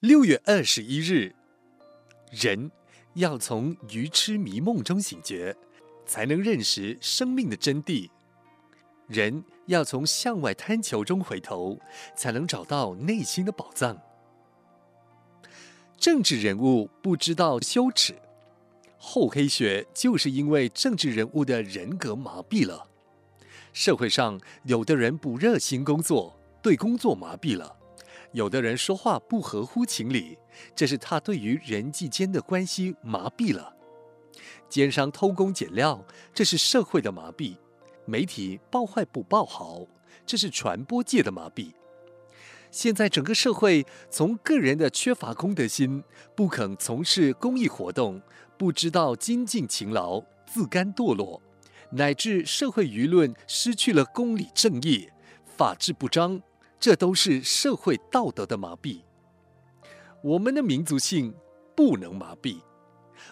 六月二十一日，人要从愚痴迷梦中醒觉，才能认识生命的真谛；人要从向外贪求中回头，才能找到内心的宝藏。政治人物不知道羞耻，厚黑学就是因为政治人物的人格麻痹了。社会上有的人不热心工作，对工作麻痹了。有的人说话不合乎情理，这是他对于人际间的关系麻痹了；奸商偷工减料，这是社会的麻痹；媒体报坏不报好，这是传播界的麻痹。现在整个社会从个人的缺乏公德心，不肯从事公益活动，不知道精进勤劳，自甘堕落，乃至社会舆论失去了公理正义，法治不彰。这都是社会道德的麻痹。我们的民族性不能麻痹，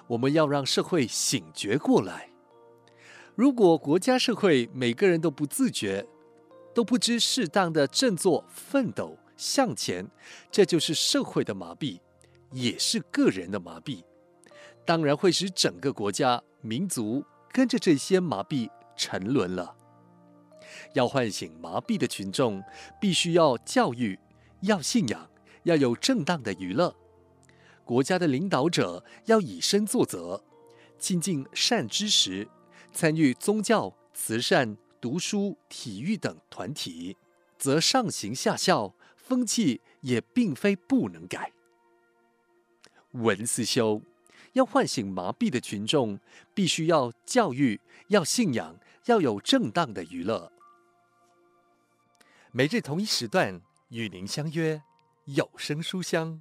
我们要让社会醒觉过来。如果国家社会每个人都不自觉，都不知适当的振作奋斗向前，这就是社会的麻痹，也是个人的麻痹。当然会使整个国家民族跟着这些麻痹沉沦了。要唤醒麻痹的群众，必须要教育，要信仰，要有正当的娱乐。国家的领导者要以身作则，亲近善知识，参与宗教、慈善、读书、体育等团体，则上行下效，风气也并非不能改。文思修要唤醒麻痹的群众，必须要教育，要信仰，要有正当的娱乐。每日同一时段与您相约有声书香。